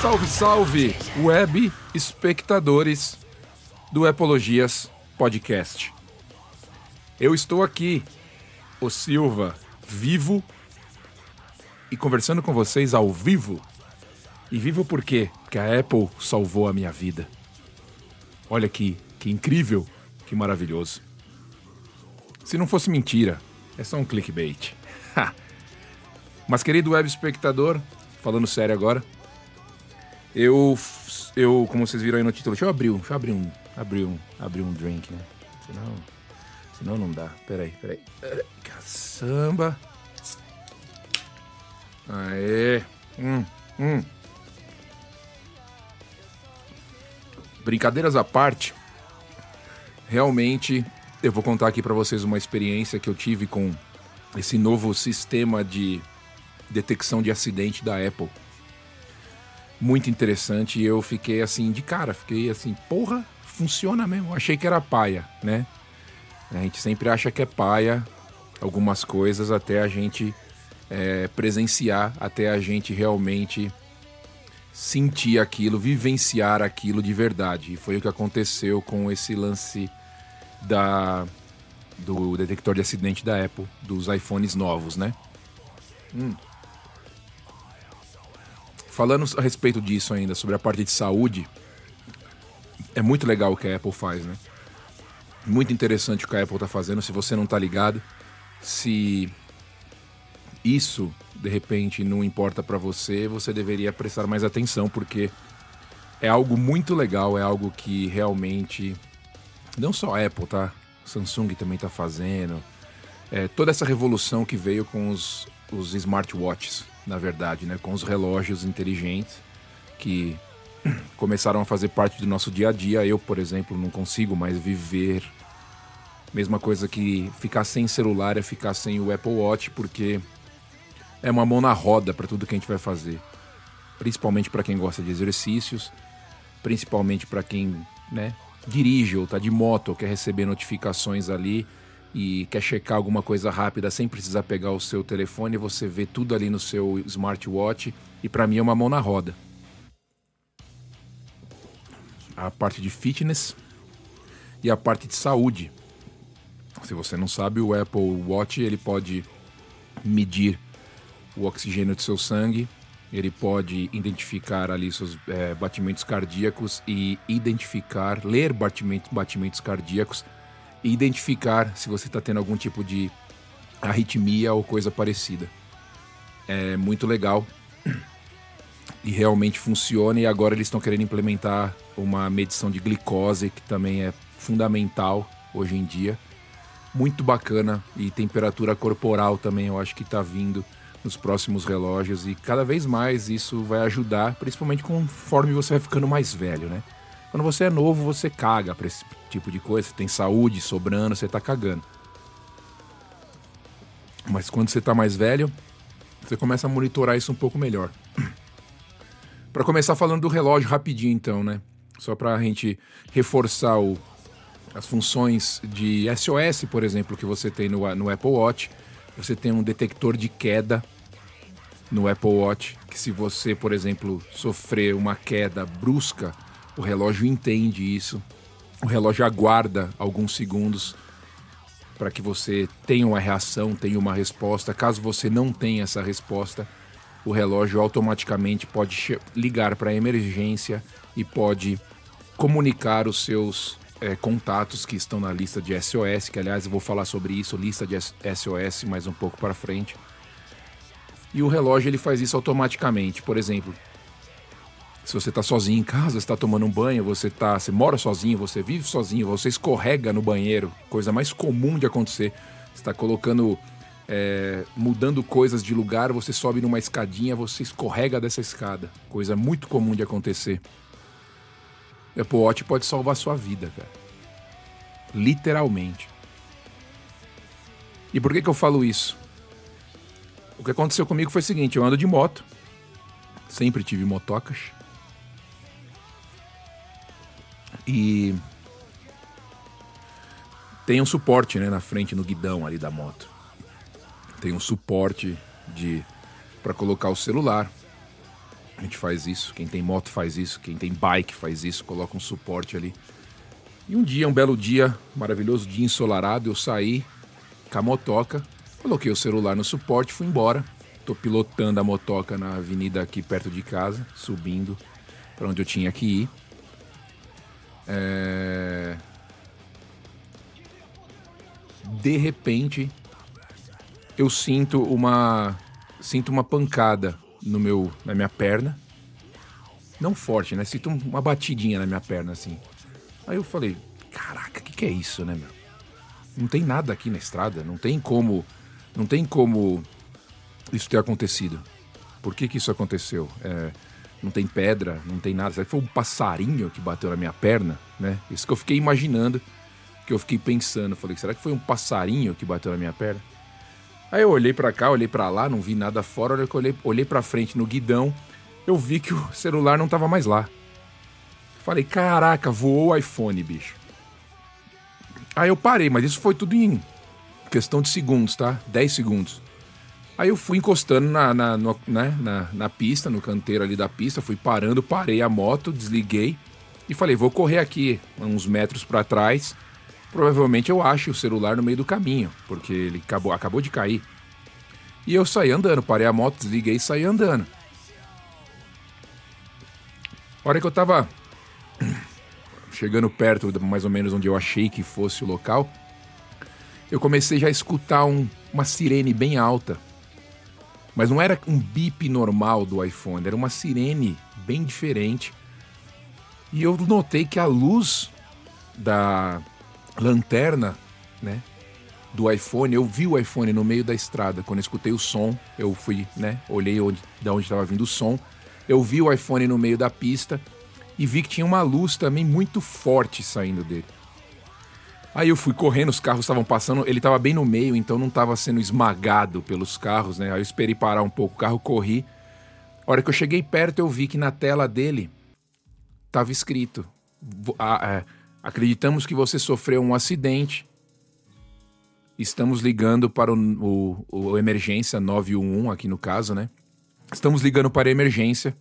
Salve, salve, web espectadores do Epologias Podcast. Eu estou aqui, o Silva, vivo e conversando com vocês ao vivo. E vivo por quê? Porque a Apple salvou a minha vida. Olha que, que incrível, que maravilhoso. Se não fosse mentira, é só um clickbait. Mas, querido web espectador, falando sério agora, eu, eu, como vocês viram aí no título, deixa eu abrir, deixa eu abrir um, abrir um, abrir um drink, né? Senão, senão não dá. Peraí, peraí. Caçamba. Aê. Hum, hum. Brincadeiras à parte, realmente eu vou contar aqui para vocês uma experiência que eu tive com esse novo sistema de detecção de acidente da Apple. Muito interessante e eu fiquei assim de cara, fiquei assim, porra, funciona mesmo. Achei que era paia, né? A gente sempre acha que é paia algumas coisas até a gente é, presenciar, até a gente realmente sentir aquilo, vivenciar aquilo de verdade. E foi o que aconteceu com esse lance da do detector de acidente da Apple, dos iPhones novos, né? Hum. Falando a respeito disso ainda, sobre a parte de saúde, é muito legal o que a Apple faz, né? Muito interessante o que a Apple está fazendo. Se você não está ligado, se isso de repente não importa para você, você deveria prestar mais atenção porque é algo muito legal, é algo que realmente não só a Apple, tá? Samsung também está fazendo. É, toda essa revolução que veio com os, os smartwatches, na verdade, né? Com os relógios inteligentes que começaram a fazer parte do nosso dia a dia. Eu, por exemplo, não consigo mais viver. Mesma coisa que ficar sem celular é ficar sem o Apple Watch, porque é uma mão na roda para tudo que a gente vai fazer. Principalmente para quem gosta de exercícios, principalmente para quem né, dirige ou está de moto ou quer receber notificações ali e quer checar alguma coisa rápida sem precisar pegar o seu telefone, você vê tudo ali no seu smartwatch e para mim é uma mão na roda. A parte de fitness e a parte de saúde. Se você não sabe, o Apple Watch ele pode medir o oxigênio do seu sangue, ele pode identificar ali seus é, batimentos cardíacos e identificar, ler batimentos, batimentos cardíacos e identificar se você está tendo algum tipo de arritmia ou coisa parecida. É muito legal e realmente funciona. E agora eles estão querendo implementar uma medição de glicose que também é fundamental hoje em dia. Muito bacana e temperatura corporal também eu acho que está vindo nos próximos relógios e cada vez mais isso vai ajudar, principalmente conforme você vai ficando mais velho, né? Quando você é novo, você caga para esse tipo de coisa, você tem saúde sobrando, você tá cagando. Mas quando você tá mais velho, você começa a monitorar isso um pouco melhor. para começar falando do relógio rapidinho então, né? Só para a gente reforçar o, as funções de SOS, por exemplo, que você tem no, no Apple Watch você tem um detector de queda no Apple Watch, que se você, por exemplo, sofrer uma queda brusca, o relógio entende isso. O relógio aguarda alguns segundos para que você tenha uma reação, tenha uma resposta. Caso você não tenha essa resposta, o relógio automaticamente pode ligar para a emergência e pode comunicar os seus é, contatos que estão na lista de SOS, que aliás eu vou falar sobre isso, lista de SOS mais um pouco para frente. E o relógio ele faz isso automaticamente. Por exemplo, se você está sozinho em casa, está tomando um banho, você tá, você mora sozinho, você vive sozinho, você escorrega no banheiro, coisa mais comum de acontecer. está colocando, é, mudando coisas de lugar, você sobe numa escadinha, você escorrega dessa escada, coisa muito comum de acontecer. Apple Watch pode salvar sua vida, cara. Literalmente. E por que, que eu falo isso? O que aconteceu comigo foi o seguinte: eu ando de moto, sempre tive motocas. E tem um suporte né, na frente, no guidão ali da moto. Tem um suporte de para colocar o celular. A gente faz isso, quem tem moto faz isso, quem tem bike faz isso, coloca um suporte ali. E um dia, um belo dia, maravilhoso dia ensolarado, eu saí com a motoca, coloquei o celular no suporte, fui embora. Tô pilotando a motoca na avenida aqui perto de casa, subindo para onde eu tinha que ir. É... De repente, eu sinto uma sinto uma pancada no meu, na minha perna. Não forte, né? Sinto uma batidinha na minha perna, assim. Aí eu falei, caraca, o que, que é isso, né, meu? Não tem nada aqui na estrada, não tem como. Não tem como isso ter acontecido. Por que, que isso aconteceu? É, não tem pedra, não tem nada. Será que foi um passarinho que bateu na minha perna, né? Isso que eu fiquei imaginando, que eu fiquei pensando. Falei, será que foi um passarinho que bateu na minha perna? Aí eu olhei para cá, olhei para lá, não vi nada fora. Olhei, olhei, olhei para frente no guidão, eu vi que o celular não tava mais lá. Falei, caraca, voou o iPhone, bicho. Aí eu parei, mas isso foi tudo em questão de segundos, tá? 10 segundos. Aí eu fui encostando na, na, no, né, na, na pista, no canteiro ali da pista, fui parando, parei a moto, desliguei e falei, vou correr aqui uns metros para trás provavelmente eu acho o celular no meio do caminho, porque ele acabou, acabou de cair. E eu saí andando, parei a moto, desliguei e saí andando. A hora que eu tava chegando perto, mais ou menos onde eu achei que fosse o local, eu comecei já a escutar um, uma sirene bem alta. Mas não era um bip normal do iPhone, era uma sirene bem diferente. E eu notei que a luz da, lanterna, né? Do iPhone, eu vi o iPhone no meio da estrada. Quando eu escutei o som, eu fui, né? Olhei onde, de onde estava vindo o som. Eu vi o iPhone no meio da pista e vi que tinha uma luz também muito forte saindo dele. Aí eu fui correndo, os carros estavam passando, ele estava bem no meio, então não estava sendo esmagado pelos carros, né? Aí eu esperei parar um pouco, o carro corri. A hora que eu cheguei perto, eu vi que na tela dele estava escrito: a, Acreditamos que você sofreu um acidente. Estamos ligando para o, o, o emergência 911 aqui no caso, né? Estamos ligando para a emergência.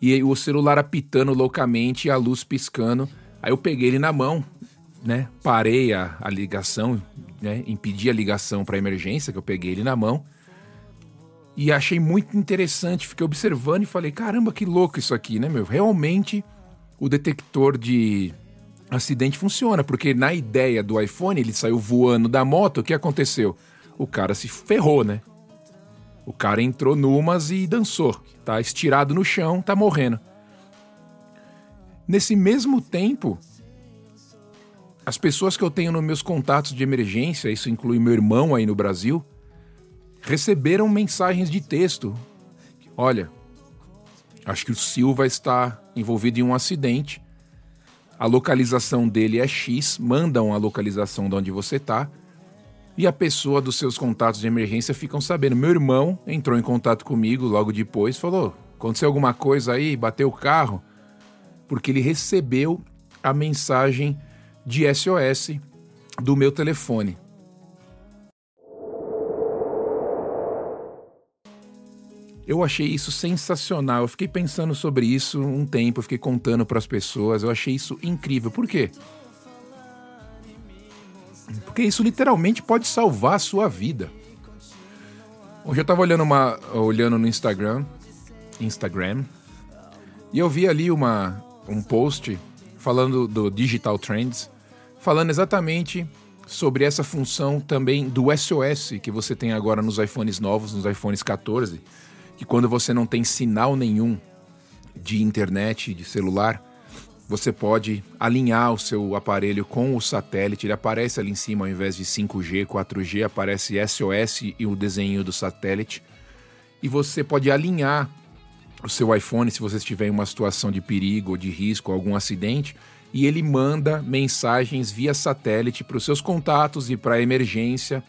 E o celular apitando loucamente e a luz piscando. Aí eu peguei ele na mão, né? Parei a, a ligação, né? Impedi a ligação para emergência, que eu peguei ele na mão. E achei muito interessante, fiquei observando e falei: caramba, que louco isso aqui, né, meu? Realmente o detector de acidente funciona, porque na ideia do iPhone ele saiu voando da moto, o que aconteceu? O cara se ferrou, né? O cara entrou numas e dançou, tá estirado no chão, tá morrendo. Nesse mesmo tempo, as pessoas que eu tenho nos meus contatos de emergência, isso inclui meu irmão aí no Brasil, receberam mensagens de texto. Olha, acho que o Silva está envolvido em um acidente a localização dele é X, mandam a localização de onde você está e a pessoa dos seus contatos de emergência ficam sabendo. Meu irmão entrou em contato comigo logo depois, falou: aconteceu alguma coisa aí, bateu o carro, porque ele recebeu a mensagem de SOS do meu telefone. Eu achei isso sensacional. Eu fiquei pensando sobre isso um tempo, fiquei contando para as pessoas. Eu achei isso incrível. Por quê? Porque isso literalmente pode salvar a sua vida. Hoje eu estava olhando uma olhando no Instagram, Instagram, e eu vi ali uma um post falando do Digital Trends, falando exatamente sobre essa função também do SOS que você tem agora nos iPhones novos, nos iPhones 14 que quando você não tem sinal nenhum de internet, de celular, você pode alinhar o seu aparelho com o satélite. Ele aparece ali em cima, ao invés de 5G, 4G, aparece SOS e o desenho do satélite. E você pode alinhar o seu iPhone se você estiver em uma situação de perigo, de risco, algum acidente, e ele manda mensagens via satélite para os seus contatos e para a emergência.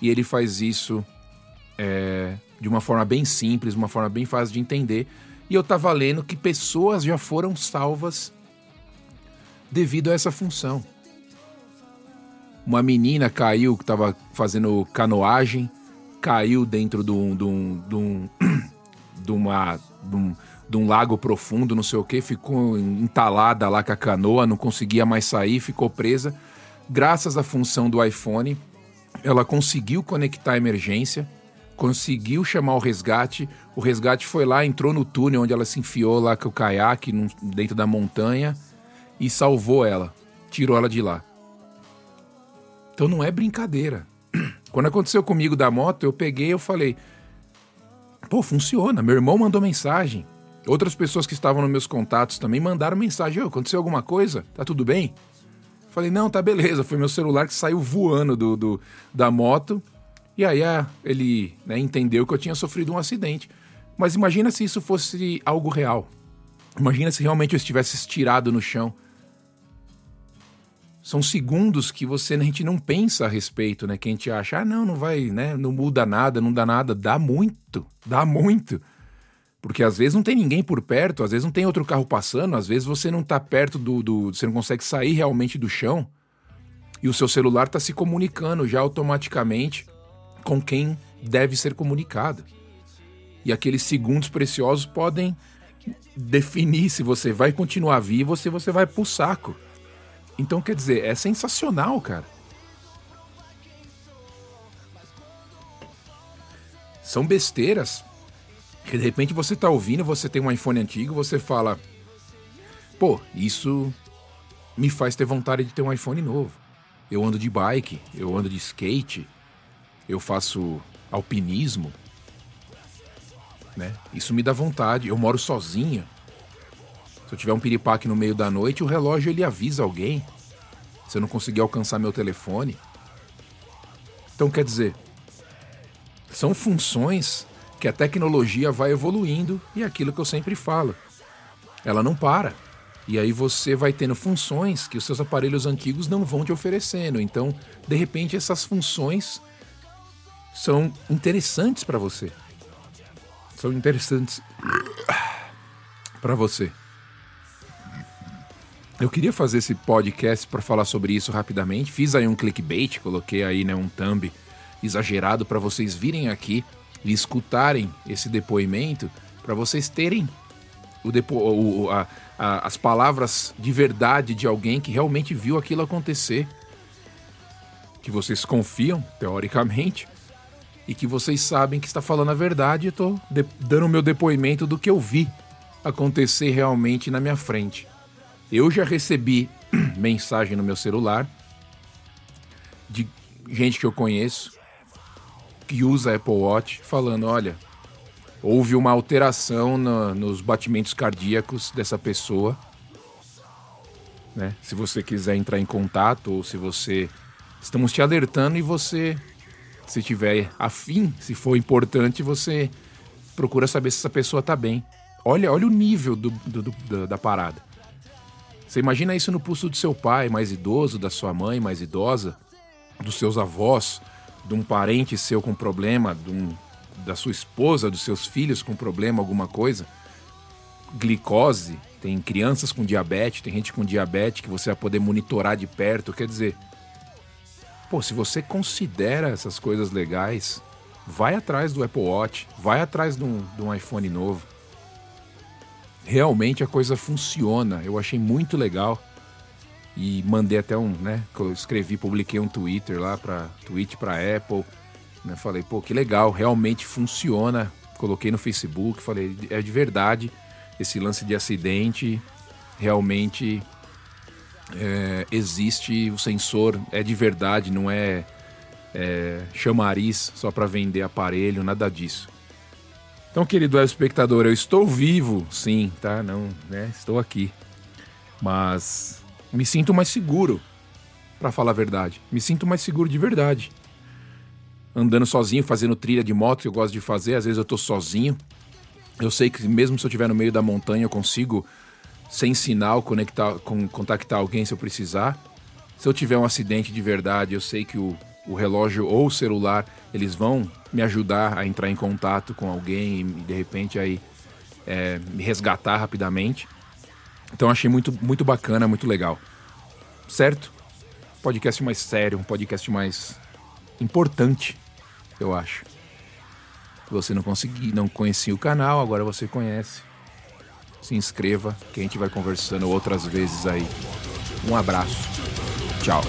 E ele faz isso é, de uma forma bem simples, uma forma bem fácil de entender. E eu estava lendo que pessoas já foram salvas devido a essa função. Uma menina caiu que estava fazendo canoagem caiu dentro de um, de um, de um, de uma, de um, de um lago profundo, não sei o que, ficou entalada lá com a canoa, não conseguia mais sair, ficou presa. Graças à função do iPhone, ela conseguiu conectar a emergência, conseguiu chamar o resgate. O resgate foi lá, entrou no túnel onde ela se enfiou lá com o caiaque dentro da montanha e salvou ela, tirou ela de lá. Então não é brincadeira. Quando aconteceu comigo da moto, eu peguei eu falei: pô, funciona. Meu irmão mandou mensagem. Outras pessoas que estavam nos meus contatos também mandaram mensagem: aconteceu alguma coisa? Tá tudo bem? Falei: não, tá beleza. Foi meu celular que saiu voando do, do da moto. E aí ah, ele né, entendeu que eu tinha sofrido um acidente. Mas imagina se isso fosse algo real. Imagina se realmente eu estivesse estirado no chão são segundos que você a gente não pensa a respeito, né? Que a gente acha, ah, não, não vai, né? Não muda nada, não dá nada. Dá muito, dá muito. Porque às vezes não tem ninguém por perto, às vezes não tem outro carro passando, às vezes você não tá perto do. do você não consegue sair realmente do chão. E o seu celular está se comunicando já automaticamente com quem deve ser comunicado. E aqueles segundos preciosos podem definir se você vai continuar vivo ou se você vai pro saco. Então, quer dizer, é sensacional, cara. São besteiras que de repente você tá ouvindo, você tem um iPhone antigo, você fala: pô, isso me faz ter vontade de ter um iPhone novo. Eu ando de bike, eu ando de skate, eu faço alpinismo, né? Isso me dá vontade. Eu moro sozinho. Se eu tiver um piripaque no meio da noite, o relógio ele avisa alguém. Se eu não conseguir alcançar meu telefone. Então quer dizer, são funções que a tecnologia vai evoluindo e é aquilo que eu sempre falo. Ela não para. E aí você vai tendo funções que os seus aparelhos antigos não vão te oferecendo. Então, de repente, essas funções são interessantes para você. São interessantes para você. Eu queria fazer esse podcast para falar sobre isso rapidamente. Fiz aí um clickbait, coloquei aí né, um thumb exagerado para vocês virem aqui e escutarem esse depoimento, para vocês terem o depo o, a, a, as palavras de verdade de alguém que realmente viu aquilo acontecer. Que vocês confiam, teoricamente, e que vocês sabem que está falando a verdade. Eu estou dando o meu depoimento do que eu vi acontecer realmente na minha frente. Eu já recebi mensagem no meu celular de gente que eu conheço que usa Apple Watch falando: olha, houve uma alteração no, nos batimentos cardíacos dessa pessoa. Né? Se você quiser entrar em contato ou se você. Estamos te alertando e você, se tiver afim, se for importante, você procura saber se essa pessoa está bem. Olha, olha o nível do, do, do, da parada. Você imagina isso no pulso do seu pai mais idoso, da sua mãe mais idosa, dos seus avós, de um parente seu com problema, um, da sua esposa, dos seus filhos com problema, alguma coisa. Glicose, tem crianças com diabetes, tem gente com diabetes que você vai poder monitorar de perto. Quer dizer, pô, se você considera essas coisas legais, vai atrás do Apple Watch, vai atrás de um, de um iPhone novo realmente a coisa funciona. Eu achei muito legal. E mandei até um, né? Escrevi, publiquei um Twitter lá para tweet para Apple. Né, falei, pô, que legal, realmente funciona. Coloquei no Facebook, falei, é de verdade esse lance de acidente. Realmente é, existe o sensor, é de verdade, não é, é chamariz só para vender aparelho, nada disso. Então, querido espectador, eu estou vivo, sim, tá? Não, né? Estou aqui. Mas me sinto mais seguro, para falar a verdade. Me sinto mais seguro de verdade. Andando sozinho, fazendo trilha de moto que eu gosto de fazer, às vezes eu tô sozinho. Eu sei que mesmo se eu estiver no meio da montanha, eu consigo, sem sinal, conectar, com, contactar alguém se eu precisar. Se eu tiver um acidente de verdade, eu sei que o, o relógio ou o celular, eles vão me ajudar a entrar em contato com alguém e de repente aí é, me resgatar rapidamente. Então achei muito, muito bacana, muito legal. Certo? Podcast mais sério, um podcast mais importante, eu acho. Você não conseguia, não conhecia o canal, agora você conhece. Se inscreva, que a gente vai conversando outras vezes aí. Um abraço. Tchau.